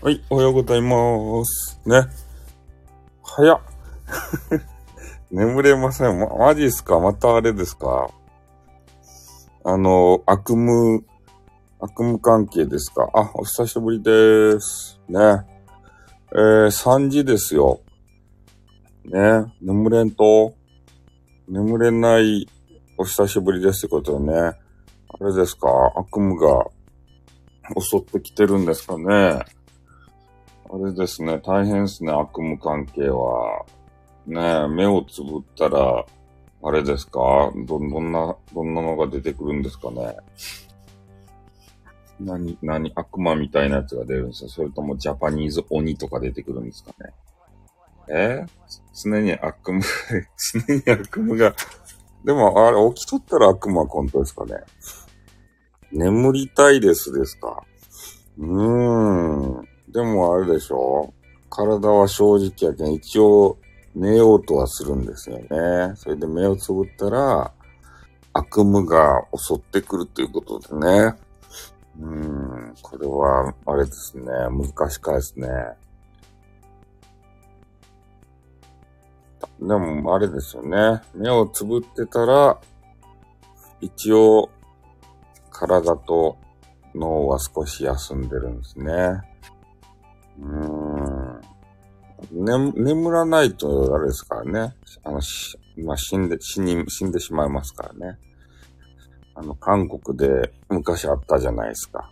はい、おはようございます。ね。早っ。眠れません。ま、マジっすか？またあれですか？あの、悪夢、悪夢関係ですか？あ、お久しぶりです。ね。えー、3時ですよ。ね。眠れんと、眠れないお久しぶりですってことでね。あれですか？悪夢が襲ってきてるんですかね？あれですね、大変ですね、悪夢関係は。ねえ、目をつぶったら、あれですか？ど、どんな、どんなのが出てくるんですかね？何、何、悪魔みたいなやつが出るんですか？それともジャパニーズ鬼とか出てくるんですかね？え？常に悪夢、常に悪夢が、でもあれ、起きとったら悪魔は本当ですかね？眠りたいですですか？うーん。でもあれでしょ？体は正直やけん、一応寝ようとはするんですよね。それで目をつぶったら、悪夢が襲ってくるということでね。うん、これは、あれですね。難しかですね。でも、あれですよね。目をつぶってたら、一応、体と脳は少し休んでるんですね。うん。ね、眠らないと、あれですからね。あの、しまあ、死んで、死に、死んでしまいますからね。あの、韓国で昔あったじゃないですか。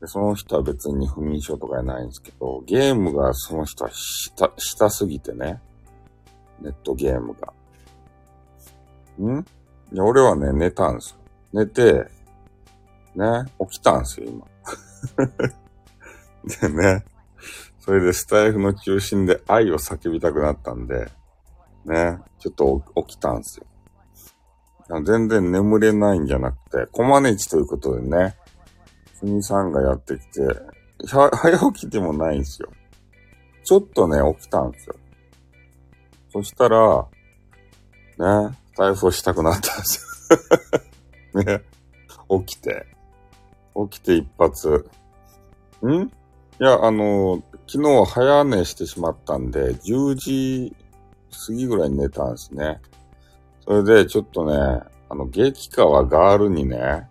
で、その人は別に不眠症とかじゃないんですけど、ゲームがその人はした、したすぎてね。ネットゲームが。ん？いや、俺はね、寝たんですよ。寝て、ね、起きたんですよ、今。でね、それでスタイフの中心で愛を叫びたくなったんで、ね、ちょっと起きたんですよ。全然眠れないんじゃなくて、コマネチということでね、すみさんがやってきて、早起きでもないんですよ。ちょっとね、起きたんですよ。そしたら、ね、スタイフをしたくなったんですよ。ね、起きて。起きて一発。ん？いや、あの、昨日早寝してしまったんで、10時過ぎぐらいに寝たんですね。それで、ちょっとね、あの、激川ガールにね、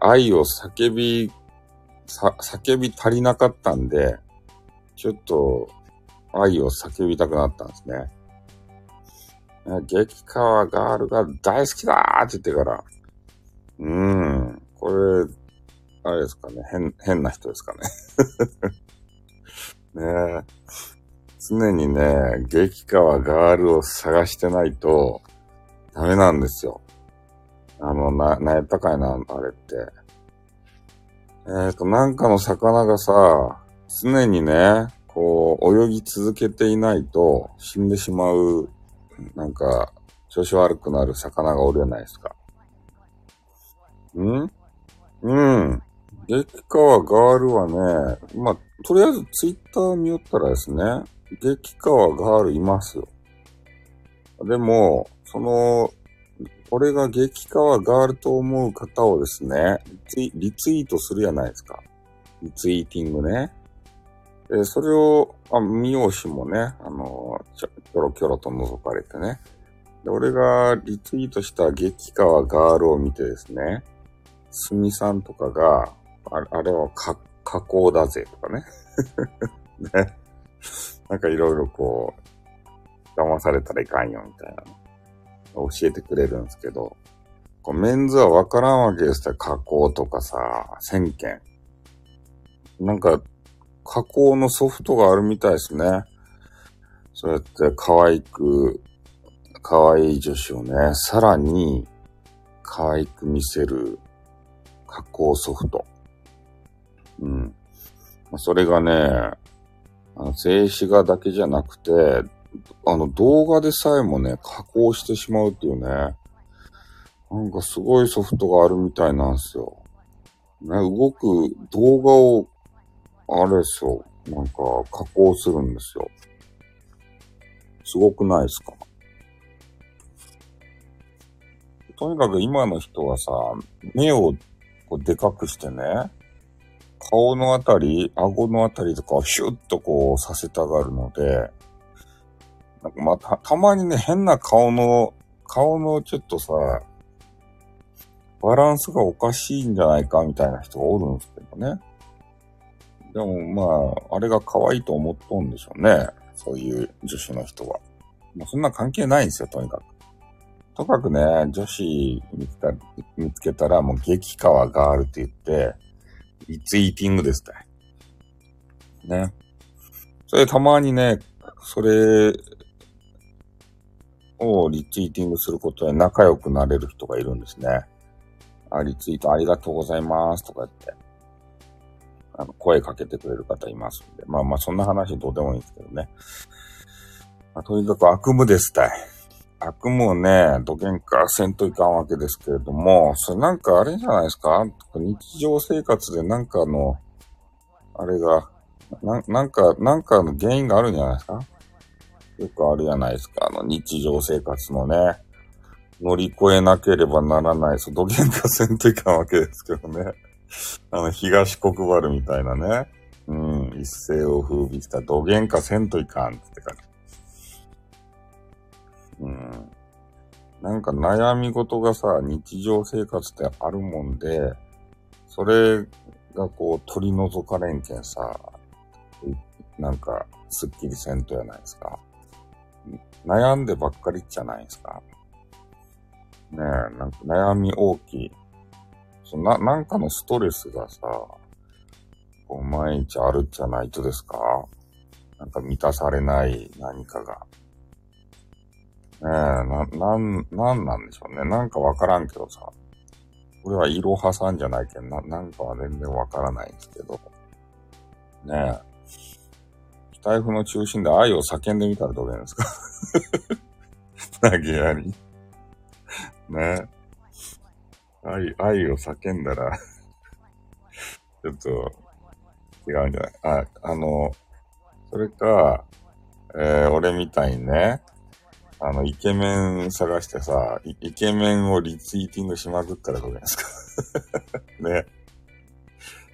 愛を叫び、さ、叫び足りなかったんで、ちょっと、愛を叫びたくなったんですね。激川ガールが大好きだーって言ってから、うーん、これ、あれですかね、変、変な人ですかね。ねえ。常にね、激川ガールを探してないと、ダメなんですよ。あの、な、なやったかいな、あれって。えっ、ー、と、なんかの魚がさ、常にね、こう、泳ぎ続けていないと死んでしまう、なんか、調子悪くなる魚がおるじゃないですか。ん？うん。激川ガールはね、まあ、とりあえずツイッター見よったらですね、激川ガールいますよ。でも、その、俺が激川ガールと思う方をですね、リツイートするじゃないですか。リツイーティングね。で、それを、あ、見ようしもね、あの、ちょ、キョロキョロと覗かれてね。で、俺がリツイートした激川ガールを見てですね、すみさんとかが、あれあれは加工だぜとかね。ね。なんかいろいろこう、騙されたらいかんよみたいな。教えてくれるんですけど、こうメンズはわからんわけですよ。加工とかさ、1000件。なんか、加工のソフトがあるみたいですね。そうやって可愛く、可愛い女子をね、さらに可愛く見せる加工ソフト。うん。それがね、あの静止画だけじゃなくて、あの動画でさえもね、加工してしまうっていうね、なんかすごいソフトがあるみたいなんですよ。ね、動く動画を、あれですよ、なんか加工するんですよ。すごくないですか？とにかく今の人はさ、目をこうでかくしてね、顔のあたり、顎のあたりとかをシュッとこうさせたがるので、なんかま、た、たまにね、変な顔の、顔のちょっとさ、バランスがおかしいんじゃないかみたいな人がおるんですけどね。でもまあ、あれが可愛いと思っとんでしょうね。そういう女子の人は。もうそんな関係ないんですよ、とにかく。とかくね、女子見つけたらもう激川ガールって言って、リツイーティングですって。ね。それたまにね、それをリツイーティングすることで仲良くなれる人がいるんですね。あ、リツイートありがとうございますとか言って、あの、声かけてくれる方いますんで。まあまあ、そんな話どうでもいいんですけどね。まあ、とにかく悪夢ですたい。悪夢をね、土幻化せんといかんわけですけれども、それなんかあれじゃないですか？日常生活でなんかの、あれが、ななんか、なんかの原因があるんじゃないですか？よくあるじゃないですか？あの、日常生活のね、乗り越えなければならない、そう、土幻化せんといかんわけですけどね。あの、東国原みたいなね。うん、一世を風靡した土幻化せんといかんってかうん。なんか悩み事がさ、日常生活ってあるもんで、それがこう取り除かれんけんさ、なんかすっきりせんとやないですか。悩んでばっかりじゃないですか。ねえ、なんか悩み大きい。そな、なんかのストレスがさ、こう毎日あるじゃないとですかなんか満たされない何かが。ねえ、な、なん、なんなんでしょうね。なんかわからんけどさ。これは色派さんじゃないけん、な、なんかは全然わからないんですけど。ねえ。財布の中心で愛を叫んでみたらどうなんですか？投げやり。ねえ。愛、愛を叫んだら ちょっと、違うんじゃない？あ、あの、それか、えー、俺みたいにね、あの、イケメン探してさ、イイケメンをリツイーティングしまくったらどうですか ね。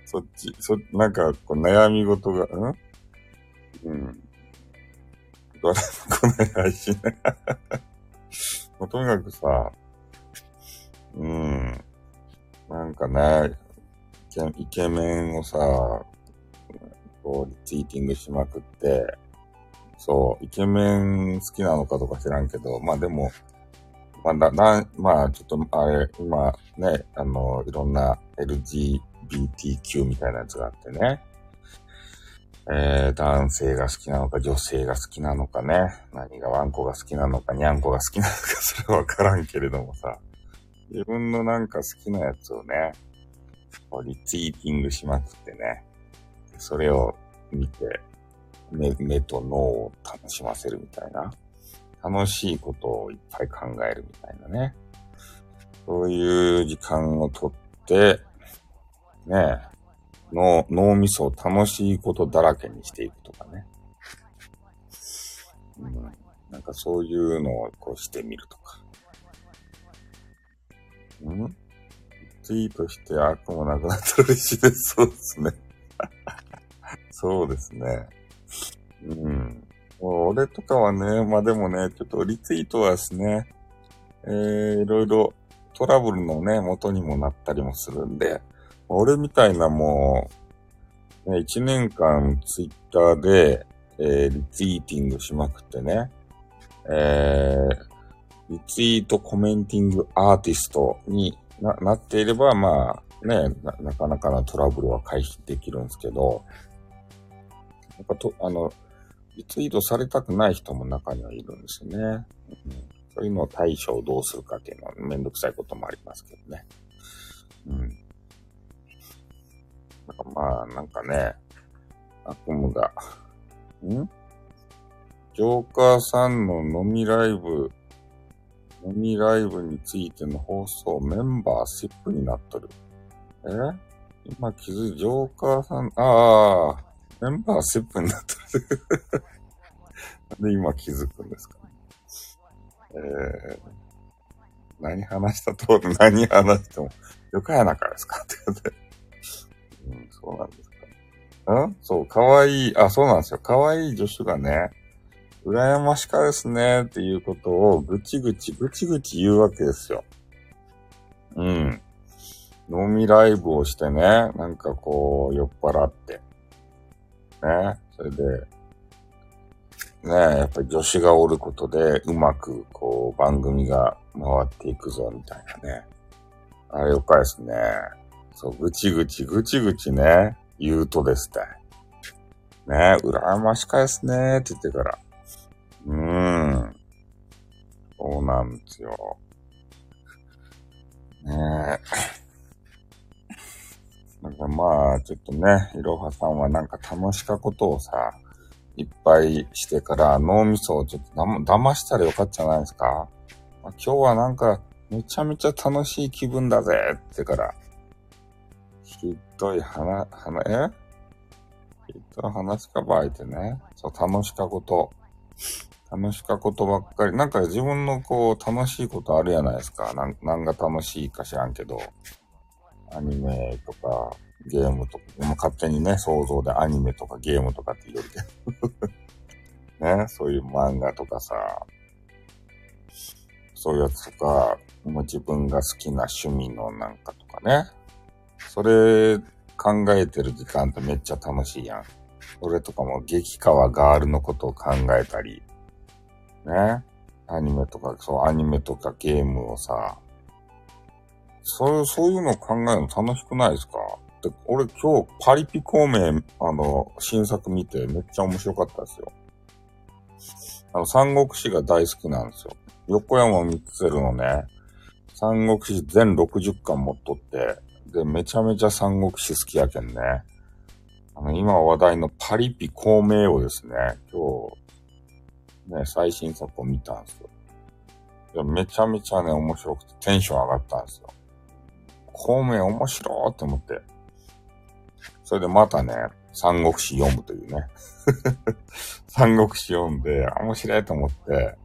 そっち、そ、なんか、こう悩み事が、ん？うん。どれも来ないしね。もうとにかくさ、うん。なんかね、イケメンをさ、こう、リツイーティングしまくって、そう、イケメン好きなのかとか知らんけど、まあでも、まあ、だな、まあ、ちょっと、あれ、今、ね、あの、いろんな LGBTQ みたいなやつがあってね。えー、男性が好きなのか、女性が好きなのかね。何がワンコが好きなのか、ニャンコが好きなのか、それはわからんけれどもさ。自分のなんか好きなやつをね、リツイーティングしまくってね。それを見て、目、目と脳を楽しませるみたいな。楽しいことをいっぱい考えるみたいなね。そういう時間をとって、ね、脳、脳みそを楽しいことだらけにしていくとかね。うん、なんかそういうのをこうしてみるとか。ん？ツイートして悪もなくなったら嬉しいです。そうですね。そうですね。うん。俺とかはね、まあでもね、ちょっとリツイートはですね、えー、いろいろトラブルのね、元にもなったりもするんで、俺みたいなもう、ね、1年間ツイッターで、えー、リツイーティングしまくってね、えー、リツイートコメンティングアーティストにななっていれば、まあ、ねな、なかなかなトラブルは回避できるんですけど、やっぱと、あの、リツイートされたくない人も中にはいるんですよね。うん、そういうのを対処をどうするかっていうのはめんどくさいこともありますけどね。うん。まあ、なんかね、悪夢が、ん？ジョーカーさんの飲みライブ、飲みライブについての放送メンバーシップになっとる。え？今気づい、ジョーカーさん、ああ、メンバーシップになってる。なんで今気づくんですかね。えー、何話したと何話しても、よかやなからですかって言って。うん、そうなんですかんそう、かわいい、あ、そうなんですよ。かわいい助手がね、羨ましかですねっていうことをぐちぐちぐちぐち言うわけですよ。うん。飲みライブをしてね、なんかこう、酔っ払って。ね。それで、ねやっぱり女子がおることで、うまく、こう、番組が回っていくぞ、みたいなね。あれよかですね。そう、ぐちぐちぐちぐちね、言うとですね。ね羨ましかですね、って言ってから。うーん。そうなんですよ。ねえ。なんかまあ、ちょっとね、いろはさんはなんか楽しかことをさ、いっぱいしてから脳みそをちょっと騙したらよかったじゃないですか。まあ、今日はなんかめちゃめちゃ楽しい気分だぜってから、ひどい話、話、え？ひどい話かばいてね。そう、楽しかこと。楽しかことばっかり。なんか自分のこう、楽しいことあるやないですか。なん、なんが楽しいか知らんけど。アニメとか、ゲームとか、も勝手にね、想像でアニメとかゲームとかって言うけど。ね、そういう漫画とかさ、そういうやつとか、もう自分が好きな趣味のなんかとかね。それ考えてる時間ってめっちゃ楽しいやん。それとかも激川ガールのことを考えたり、ね。アニメとか、そう、アニメとかゲームをさ、そう、そういうのを考えるの楽しくないですか？で俺今日パリピ孔明、あの、新作見てめっちゃ面白かったですよ。あの、三国志が大好きなんですよ。横山光輝のね、三国志全60巻持っとって、で、めちゃめちゃ三国志好きやけんね。あの、今話題のパリピ孔明をですね、今日、ね、最新作を見たんですよ。いや、めちゃめちゃね、面白くてテンション上がったんですよ。孔明面白いって思って。それでまたね、三国志読むというね。三国志読んで、面白いと思って、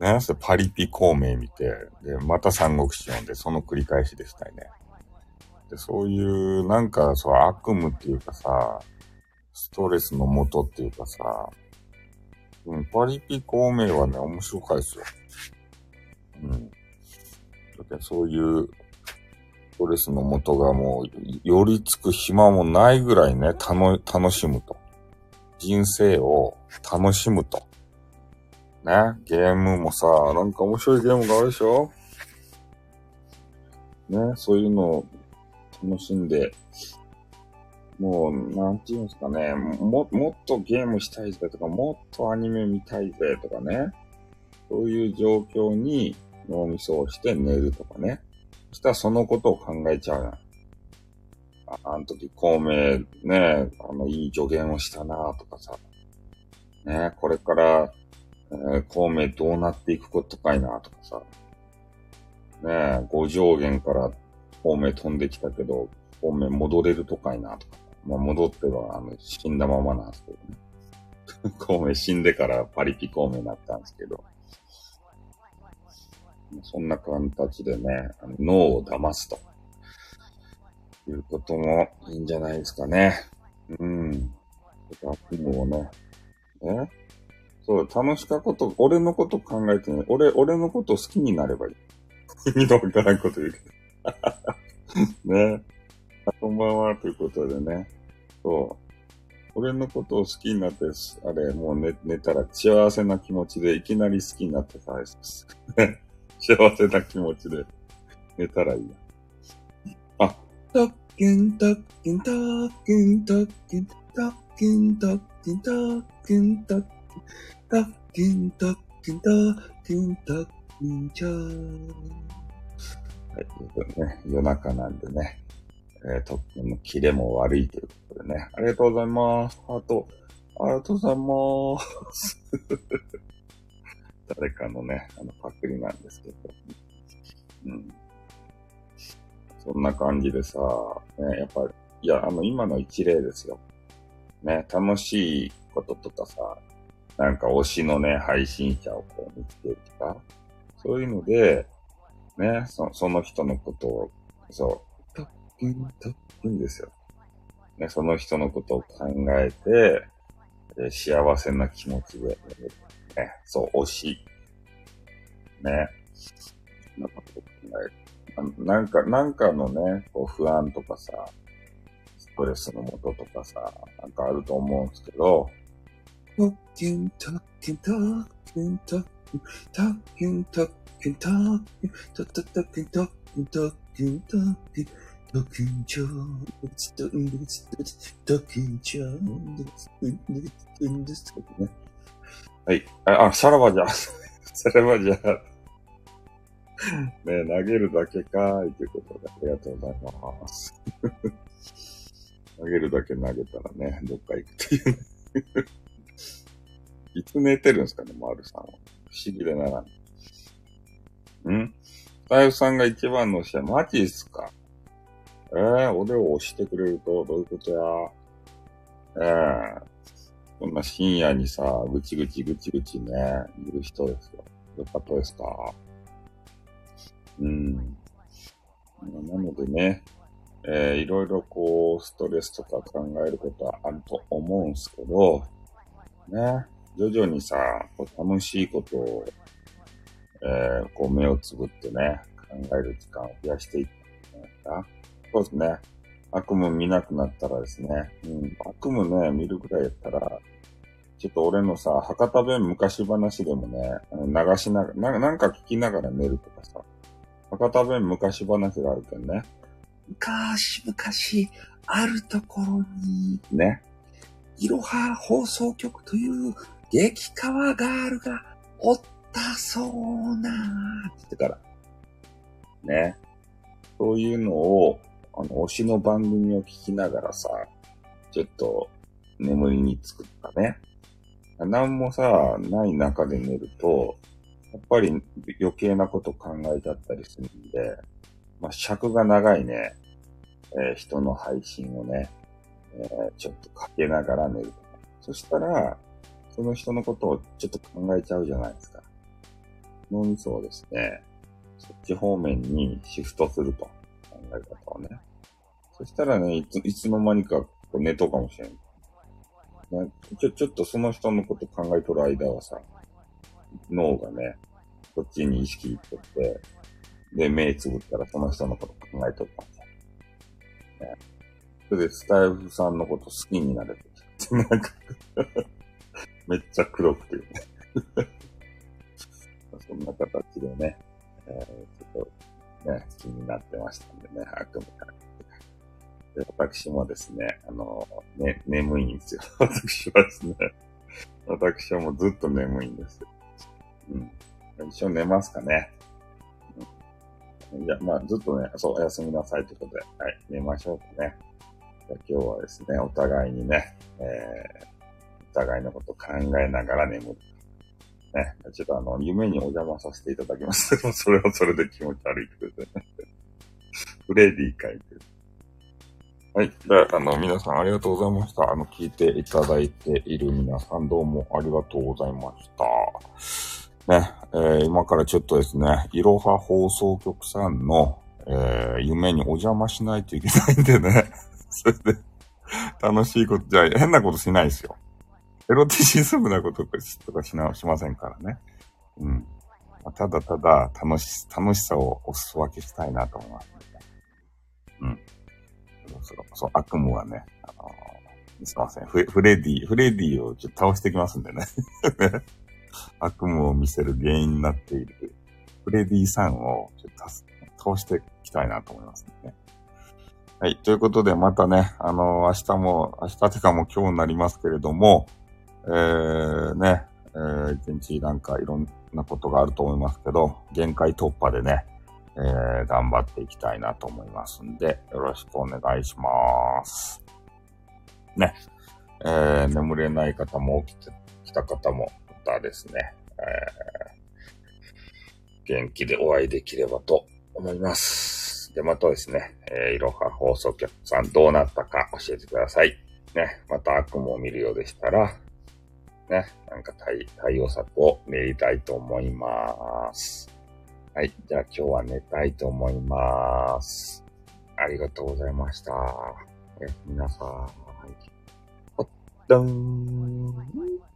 ね、それパリピ孔明見て、で、また三国志読んで、その繰り返しでしたよね。で、そういう、なんか、そう、悪夢っていうかさ、ストレスのもとっていうかさ、うん、パリピ孔明はね、面白かいですよ。うん。だってそういうストレスのもとがもう、寄りつく暇もないぐらいね、たの、楽しむと。人生を楽しむと。ね、ゲームもさ、なんか面白いゲームがあるでしょ？ね、そういうのを楽しんで、もう、なんていうんですかね、も、もっとゲームしたいぜとか、もっとアニメ見たいぜとかね、そういう状況に脳みそをして寝るとかね。したらそのことを考えちゃうな。ああの時、孔明ね、あの、いい助言をしたなとかさ。ね、これから、えー、孔明どうなっていくことかいなとかさ。ね、五上限から孔明飛んできたけど、孔明戻れるとかいなとか。まあ、戻っては、あの、死んだままなんですけどね。孔明死んでからパリピ孔明になったんですけど。そんな形でね、あの脳を騙すと。いうこともいいんじゃないですかね。うん。悪夢をね。え？そう、楽しかこと、俺のこと考えてね、俺、俺のこと好きになればいい。意味のわからんこと言うけど。ね。こんばんは、ということでね。そう。俺のことを好きになって、あれ、もう寝寝たら幸せな気持ちでいきなり好きになってたです。幸せな気持ちで寝たらいいや。あ、たっけんたっけんたっけんたっけんたっけんたっけんたっけんたっけんたっけんたっけんたっけんたっけんちゃー。はい、ということね、夜中なんでね、えー、特訓のキレも悪いということでね、ありがとうございます。ハート、ありがとうございます。誰かのね、あの、パクリなんですけど。うん。そんな感じでさ、ね、やっぱ、いや、あの、今の一例ですよ。ね、楽しいこととかさ、なんか推しのね、配信者をこう見つけるとか、そういうので、ね、そその人のことを、そう、たっくん、たっくんですよ。ね、その人のことを考えて、え幸せな気持ちで、ね、そう、推し。ね。そんなことを考える。なんか、なんかのね、こう不安とかさ、ストレスのもととかさ、なんかあると思うんですけど、トッキントッキントッキントッキントッキントッキントッキントッキントッキントッキントッキントッキンドキンチョン、ドキンチドキンチョン、ドキンですね。はい。あ、さらばじゃ。さらばじゃ。ね投げるだけかーいということで、ありがとうございます。投げるだけ投げたらね、どっか行くっていうね。いつ寝てるんですかね、マルさんは。不思議でならん？んスタイフさんが一番の試合、マジっすか？ええー、俺を押してくれると、どういうことや？ええー、こんな深夜にさ、ぐちぐちぐちぐちね、いる人ですよ。よかったですか？うん。なのでね、えー、いろいろこう、ストレスとか考えることはあると思うんすけど、ね、徐々にさ、こう楽しいことを、えー、こう目をつぶってね、考える時間を増やしていったんじゃないか？そうですね。悪夢見なくなったらですね、うん、悪夢ね、見るくらいやったら、ちょっと俺のさ、博多弁昔話でもね、流しながら、なんか聞きながら寝るとかさ、博多弁昔話があるけんね。昔々、あるところに、ね、いろは放送局という激川ガールがおったそうなーって言ってから。ね。そういうのをあの、推しの番組を聞きながらさ、ちょっと眠りにつくったね。なんもさ、ない中で寝ると、やっぱり余計なこと考えちゃったりするんで、まあ、尺が長いね、えー、人の配信をね、えー、ちょっとかけながら寝るとか。そしたら、その人のことをちょっと考えちゃうじゃないですか。脳みそをですね、そっち方面にシフトすると。考え方をね。そしたらね、いつ、いつの間にかこう寝とうかもしれん。ね、ちょ、ちょっとその人のこと考えとる間はさ、脳がね、こっちに意識いっとって、で、目つぶったらその人のこと考えとったんですよ。ね。それで、スタイフさんのこと好きになれてきて、なんか めっちゃ黒くてね そんな形でね、えー、ちょっと、ね、気になってましたんでね、悪夢から。私もですね、あの、ね、眠いんですよ。私はですね、私はもうずっと眠いんですよ。うん。一緒に寝ますかね。うん、いや、まあ、ずっとね、そう、おやすみなさいということで、はい、寝ましょうかね。じゃ今日はですね、お互いにね、えー、お互いのこと考えながら眠る。ね、ちょっとあの、夢にお邪魔させていただきます。それはそれで気持ち悪いけどね。フレディ書いてる。はい。で、あの、皆さんありがとうございました。あの、聞いていただいている皆さんどうもありがとうございました。ね、えー、今からちょっとですね、いろは放送局さんの、えー、夢にお邪魔しないといけないんでね。それで、楽しいこと、じゃあ変なことしないですよ。エロティシズムなこととかしな、しませんからね。うん。まあただただ楽し、楽しさをお裾分けしたいなと思います、うん。そう、そう、悪夢はね、あのー、すいません。フフレディ、フレディをちょっと倒してきますんでね。悪夢を見せる原因になっているフレディさんをちょっと倒していきたいなと思いますね。はい。ということで、またね、あのー、明日も、明日てかも今日になりますけれども、えー、ね、えー、一日なんかいろんなことがあると思いますけど、限界突破でね、え、頑張っていきたいなと思いますんで、よろしくお願いします。ね。え、眠れない方も起きてきた方も、またですね、え、元気でお会いできればと思います。で、またですね、えー、いろは放送局さんどうなったか教えてください。ね、また悪夢を見るようでしたら、ね、なんか対対応策を練りたいと思います。はい。じゃあ今日は寝たいと思います。ありがとうございました。え皆さん、はいほっどん。